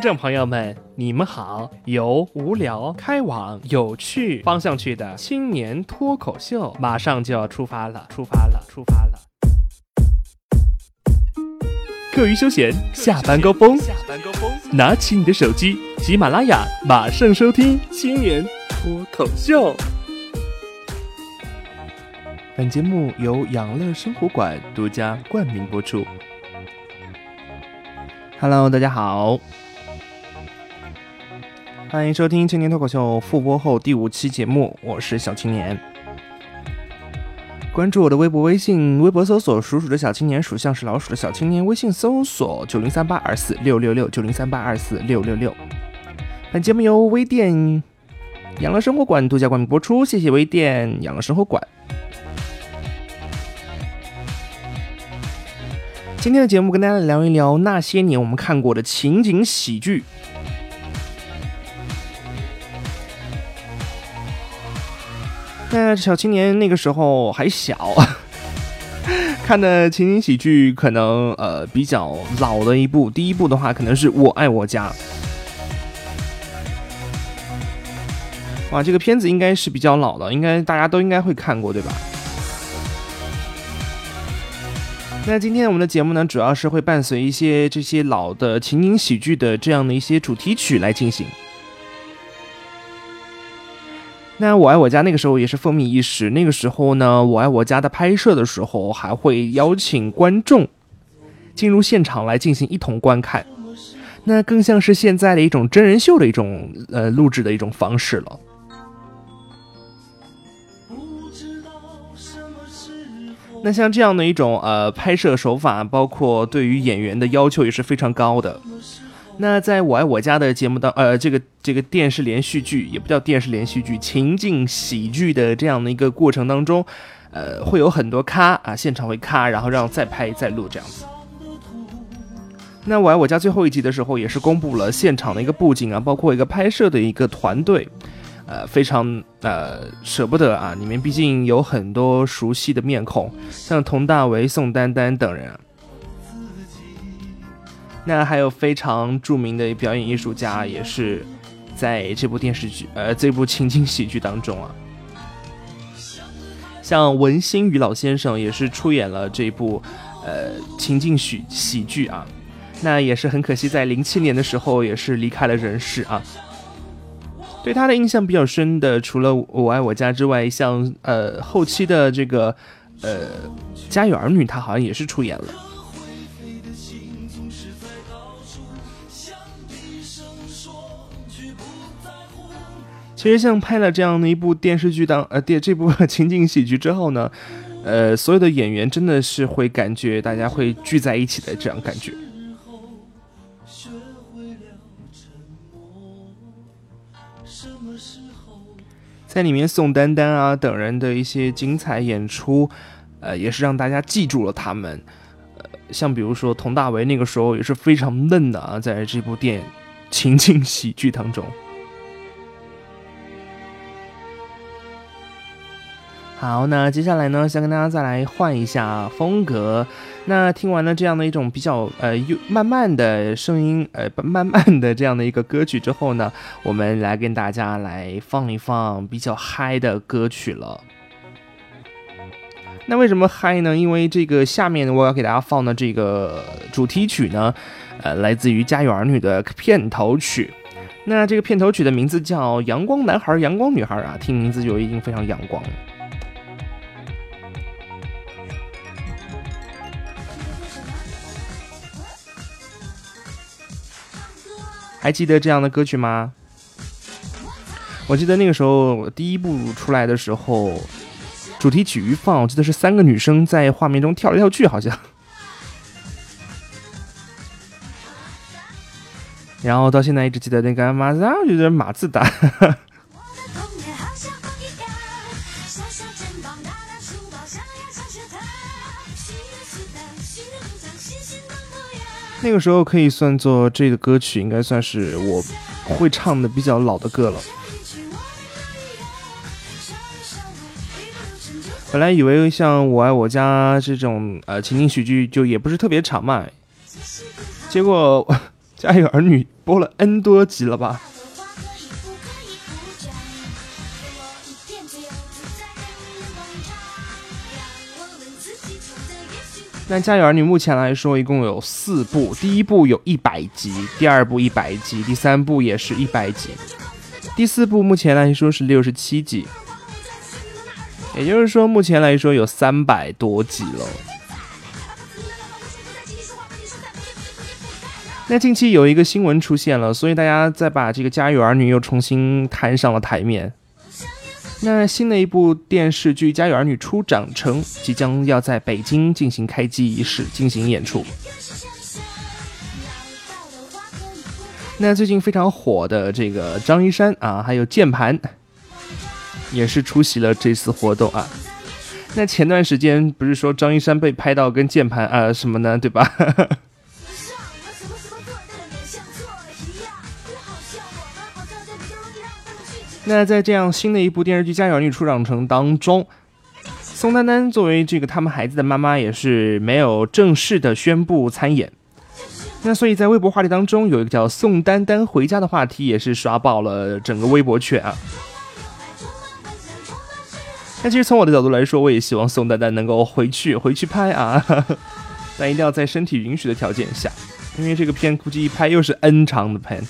听众朋友们，你们好！由无聊开往有趣方向去的青年脱口秀，马上就要出发了，出发了，出发了！课余休闲，下班高峰，下班高峰，拿起你的手机，喜马拉雅，马上收听青年脱口秀。本节目由养乐生活馆独家冠名播出。Hello，大家好，欢迎收听青年脱口秀复播后第五期节目，我是小青年。关注我的微博、微信，微博搜索“鼠鼠的小青年”，属相是老鼠的小青年；微信搜索九零三八二四六六六九零三八二四六六六。本节目由微店养乐生活馆独家冠名播出，谢谢微店养乐生活馆。今天的节目跟大家聊一聊那些年我们看过的情景喜剧。那小青年那个时候还小，看的情景喜剧可能呃比较老的一部，第一部的话可能是我爱我家。哇，这个片子应该是比较老的，应该大家都应该会看过，对吧？那今天我们的节目呢，主要是会伴随一些这些老的情景喜剧的这样的一些主题曲来进行。那我爱我家那个时候也是风靡一时，那个时候呢，我爱我家的拍摄的时候还会邀请观众进入现场来进行一同观看，那更像是现在的一种真人秀的一种呃录制的一种方式了。那像这样的一种呃拍摄手法，包括对于演员的要求也是非常高的。那在我爱我家的节目当呃这个这个电视连续剧也不叫电视连续剧，情景喜剧的这样的一个过程当中，呃会有很多咔啊现场会咔，然后让再拍再录这样子。那我爱我家最后一集的时候，也是公布了现场的一个布景啊，包括一个拍摄的一个团队。呃，非常呃舍不得啊！里面毕竟有很多熟悉的面孔，像佟大为、宋丹丹等人。那还有非常著名的表演艺术家，也是在这部电视剧呃这部情景喜剧当中啊。像文心宇老先生也是出演了这部呃情景喜喜剧啊。那也是很可惜，在零七年的时候也是离开了人世啊。对他的印象比较深的，除了《我爱我家》之外，像呃后期的这个呃《家有儿女》，他好像也是出演了。其实像拍了这样的一部电视剧当呃电这部 情景喜剧之后呢，呃所有的演员真的是会感觉大家会聚在一起的这样感觉。在里面，宋丹丹啊等人的一些精彩演出，呃，也是让大家记住了他们。呃，像比如说佟大为那个时候也是非常嫩的啊，在这部电情景喜剧当中。好，那接下来呢，想跟大家再来换一下风格。那听完了这样的一种比较呃又慢慢的声音，呃慢慢的这样的一个歌曲之后呢，我们来跟大家来放一放比较嗨的歌曲了。那为什么嗨呢？因为这个下面我要给大家放的这个主题曲呢，呃，来自于《家有儿女》的片头曲。那这个片头曲的名字叫《阳光男孩》《阳光女孩》啊，听名字就已经非常阳光了。还记得这样的歌曲吗？我记得那个时候第一部出来的时候，主题曲一放，我记得是三个女生在画面中跳来跳去，好像。然后到现在一直记得那个马自达，有点马自达。那个时候可以算作这个歌曲，应该算是我会唱的比较老的歌了。本来以为像《我爱我家》这种呃情景喜剧就也不是特别长嘛，结果 家有儿女播了 N 多集了吧？那《家有儿女》目前来说一共有四部，第一部有一百集，第二部一百集，第三部也是一百集，第四部目前来说是六十七集，也就是说目前来说有三百多集了。那近期有一个新闻出现了，所以大家再把这个《家有儿女》又重新摊上了台面。那新的一部电视剧《家有儿女初长成》即将要在北京进行开机仪式，进行演出。那最近非常火的这个张一山啊，还有键盘，也是出席了这次活动啊。那前段时间不是说张一山被拍到跟键盘啊什么呢，对吧？那在这样新的一部电视剧《家有儿女初长成》当中，宋丹丹作为这个他们孩子的妈妈，也是没有正式的宣布参演。那所以在微博话题当中，有一个叫“宋丹丹回家”的话题，也是刷爆了整个微博圈啊。那其实从我的角度来说，我也希望宋丹丹能够回去回去拍啊，但一定要在身体允许的条件下，因为这个片估计一拍又是 N 长的片。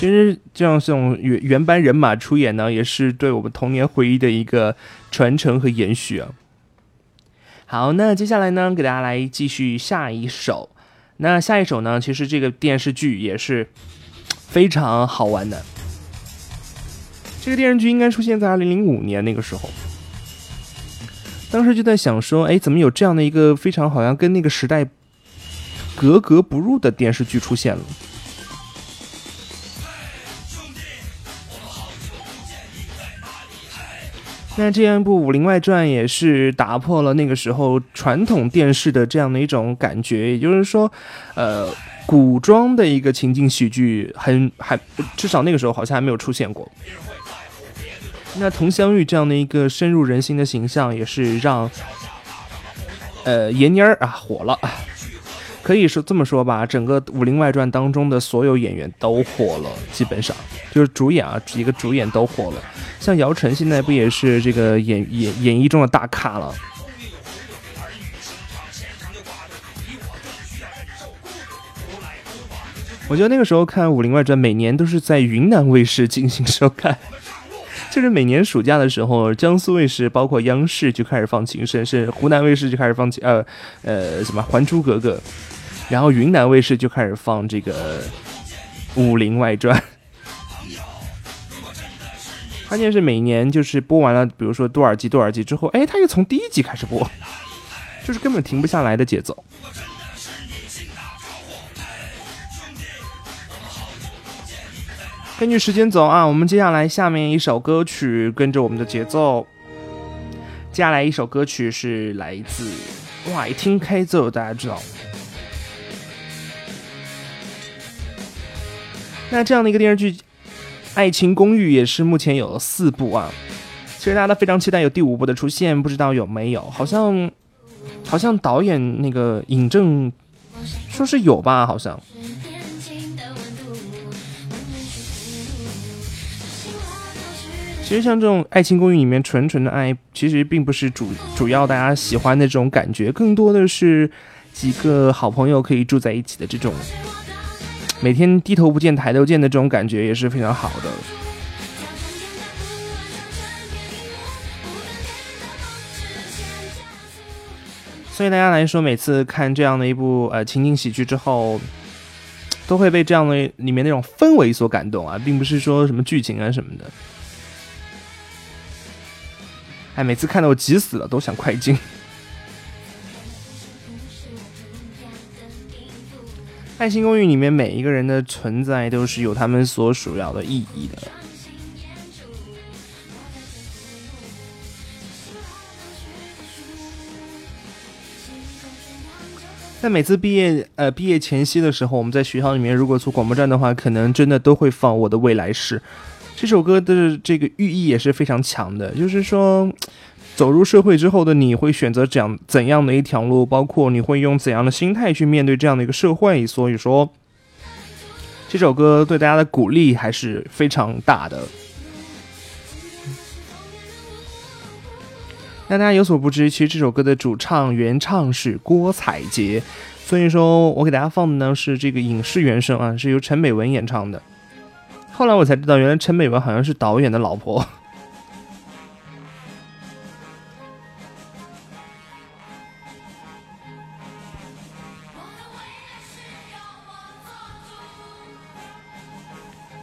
其实这样这种原原班人马出演呢，也是对我们童年回忆的一个传承和延续啊。好，那接下来呢，给大家来继续下一首。那下一首呢，其实这个电视剧也是非常好玩的。这个电视剧应该出现在二零零五年那个时候，当时就在想说，哎，怎么有这样的一个非常好像跟那个时代格格不入的电视剧出现了？那这样一部《武林外传》也是打破了那个时候传统电视的这样的一种感觉，也就是说，呃，古装的一个情景喜剧，很还至少那个时候好像还没有出现过。那佟湘玉这样的一个深入人心的形象，也是让呃闫妮儿啊火了。可以说这么说吧，整个《武林外传》当中的所有演员都火了，基本上就是主演啊，几个主演都火了。像姚晨现在不也是这个演演演艺中的大咖了？我觉得那个时候看《武林外传》，每年都是在云南卫视进行收看，就是每年暑假的时候，江苏卫视包括央视就开始放《情深深》，湖南卫视就开始放呃呃什么《还珠格格》。然后云南卫视就开始放这个《武林外传》，关键是每年就是播完了，比如说多少集多少集之后，哎，他又从第一集开始播，就是根本停不下来的节奏。根据时间走啊，我们接下来下面一首歌曲跟着我们的节奏，接下来一首歌曲是来自哇，一听开奏大家知道。那这样的一个电视剧《爱情公寓》也是目前有了四部啊，其实大家都非常期待有第五部的出现，不知道有没有？好像好像导演那个尹正说是有吧，好像。其实像这种《爱情公寓》里面纯纯的爱，其实并不是主主要大家喜欢的这种感觉，更多的是几个好朋友可以住在一起的这种。每天低头不见抬头见的这种感觉也是非常好的。所以大家来说，每次看这样的一部呃情景喜剧之后，都会被这样的里面那种氛围所感动啊，并不是说什么剧情啊什么的。哎，每次看到我急死了，都想快进。《爱情公寓》里面每一个人的存在都是有他们所属要的意义的。在每次毕业呃毕业前夕的时候，我们在学校里面如果做广播站的话，可能真的都会放《我的未来式》这首歌的这个寓意也是非常强的，就是说。走入社会之后的你会选择怎怎样的一条路，包括你会用怎样的心态去面对这样的一个社会。所以说，这首歌对大家的鼓励还是非常大的。那大家有所不知，其实这首歌的主唱原唱是郭采洁，所以说我给大家放的呢是这个影视原声啊，是由陈美文演唱的。后来我才知道，原来陈美文好像是导演的老婆。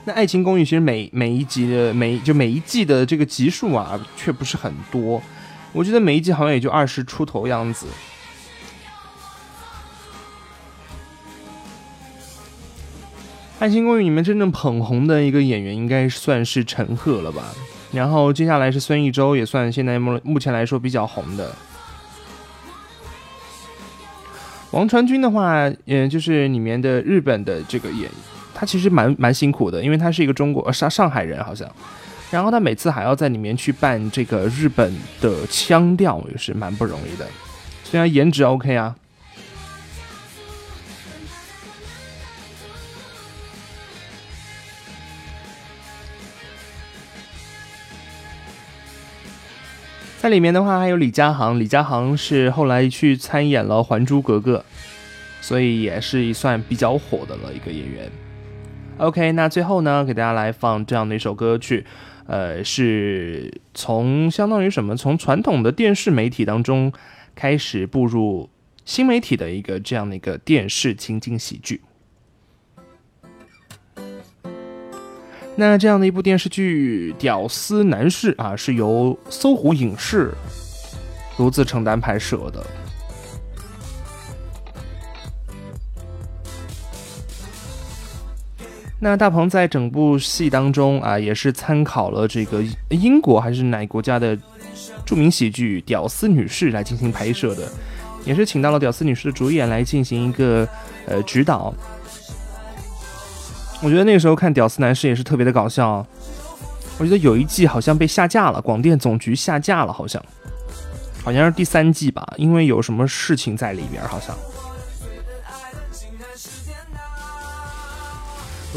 那《爱情公寓》其实每每一集的每就每一季的这个集数啊，却不是很多。我觉得每一季好像也就二十出头样子。《爱情公寓》里面真正捧红的一个演员，应该算是陈赫了吧？然后接下来是孙艺洲，也算现在目目前来说比较红的。王传君的话，嗯，就是里面的日本的这个演。他其实蛮蛮辛苦的，因为他是一个中国上上海人好像，然后他每次还要在里面去扮这个日本的腔调，也是蛮不容易的。虽然颜值 OK 啊，在里面的话还有李佳航，李佳航是后来去参演了《还珠格格》，所以也是一算比较火的了一个演员。OK，那最后呢，给大家来放这样的一首歌曲，呃，是从相当于什么？从传统的电视媒体当中开始步入新媒体的一个这样的一个电视情景喜剧。那这样的一部电视剧《屌丝男士》啊，是由搜狐影视独自承担拍摄的。那大鹏在整部戏当中啊，也是参考了这个英国还是哪国家的著名喜剧《屌丝女士》来进行拍摄的，也是请到了《屌丝女士》的主演来进行一个呃指导。我觉得那个时候看《屌丝男士》也是特别的搞笑。我觉得有一季好像被下架了，广电总局下架了，好像好像是第三季吧，因为有什么事情在里边，好像。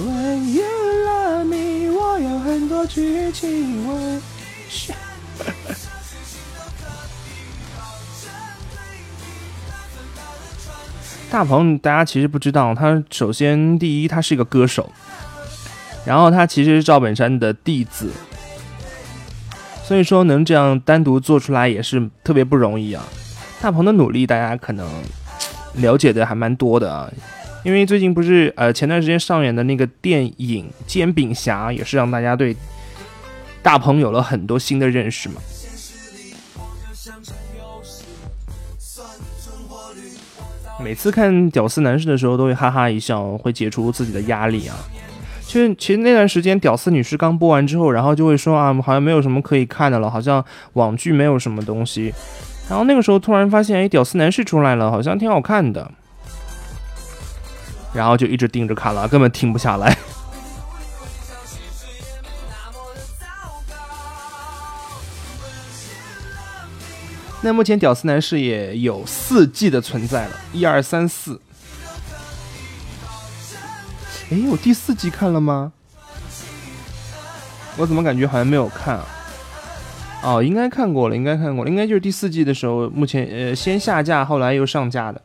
When you love me，我有很多剧情问。大鹏，大家其实不知道，他首先第一，他是一个歌手，然后他其实是赵本山的弟子，所以说能这样单独做出来也是特别不容易啊。大鹏的努力，大家可能了解的还蛮多的啊。因为最近不是呃前段时间上演的那个电影《煎饼侠》，也是让大家对大鹏有了很多新的认识嘛。每次看《屌丝男士》的时候，都会哈哈一笑，会解除自己的压力啊。其实其实那段时间《屌丝女士》刚播完之后，然后就会说啊，好像没有什么可以看的了，好像网剧没有什么东西。然后那个时候突然发现，哎，《屌丝男士》出来了，好像挺好看的。然后就一直盯着看了，根本停不下来。那目前《屌丝男士》也有四季的存在了，一二三四。哎，我第四季看了吗？我怎么感觉好像没有看啊？哦，应该看过了，应该看过了，应该就是第四季的时候，目前呃先下架，后来又上架的。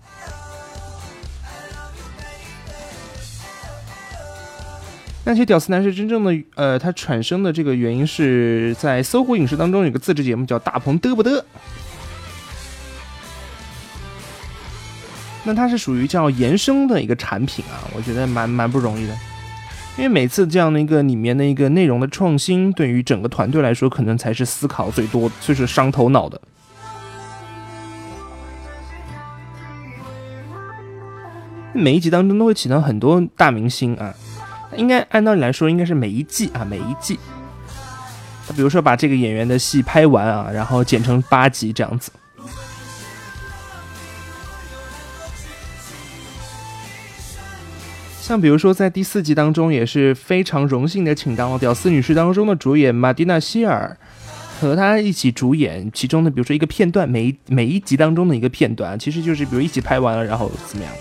那些屌丝男士真正的呃，他产生的这个原因是在搜狐影视当中有个自制节目叫《大鹏嘚不嘚》，那它是属于叫延伸的一个产品啊，我觉得蛮蛮不容易的，因为每次这样的一个里面的一个内容的创新，对于整个团队来说，可能才是思考最多、最是伤头脑的。每一集当中都会请到很多大明星啊。应该按道理来说，应该是每一季啊，每一季，比如说把这个演员的戏拍完啊，然后剪成八集这样子。像比如说在第四集当中，也是非常荣幸的请到了《屌丝女士》当中的主演马蒂娜希尔和他一起主演其中的，比如说一个片段，每一每一集当中的一个片段，其实就是比如一起拍完了，然后怎么样？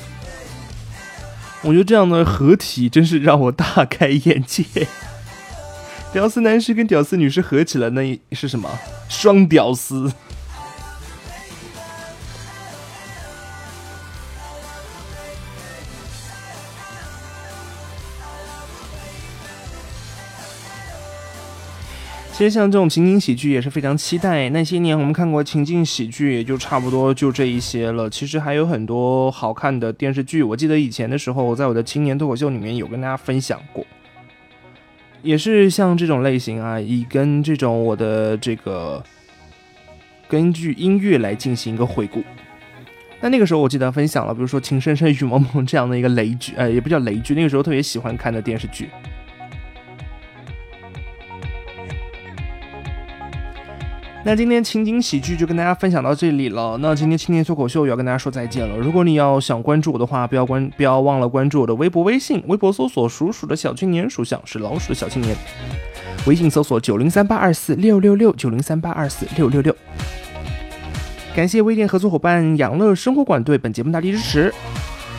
我觉得这样的合体真是让我大开眼界。屌丝男士跟屌丝女士合起来，那是什么？双屌丝。其实像这种情景喜剧也是非常期待。那些年我们看过情景喜剧，也就差不多就这一些了。其实还有很多好看的电视剧。我记得以前的时候，在我的青年脱口秀里面有跟大家分享过，也是像这种类型啊，以跟这种我的这个根据音乐来进行一个回顾。那那个时候我记得分享了，比如说《情深深雨蒙蒙》这样的一个雷剧，呃，也不叫雷剧，那个时候特别喜欢看的电视剧。那今天情景喜剧就跟大家分享到这里了。那今天青年脱口秀也要跟大家说再见了。如果你要想关注我的话，不要关不要忘了关注我的微博、微信。微博搜索“鼠鼠的小青年”，属相是老鼠的小青年。微信搜索九零三八二四六六六九零三八二四六六六。感谢微店合作伙伴养乐生活馆对本节目大力支持。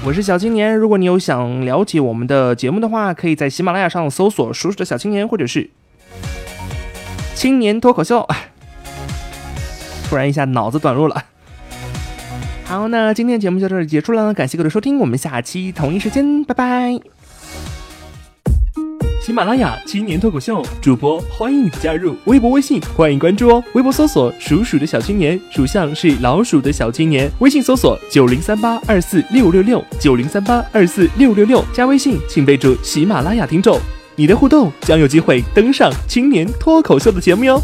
我是小青年。如果你有想了解我们的节目的话，可以在喜马拉雅上搜索“鼠鼠的小青年”或者是“青年脱口秀”。突然一下脑子短路了。好，那今天节目就到这里结束了，感谢各位收听，我们下期同一时间，拜拜。喜马拉雅青年脱口秀主播欢迎你加入微博、微信，欢迎关注哦。微博搜索“鼠鼠的小青年”，属相是老鼠的小青年。微信搜索九零三八二四六六六九零三八二四六六六，加微信请备注喜马拉雅听众，你的互动将有机会登上青年脱口秀的节目哟。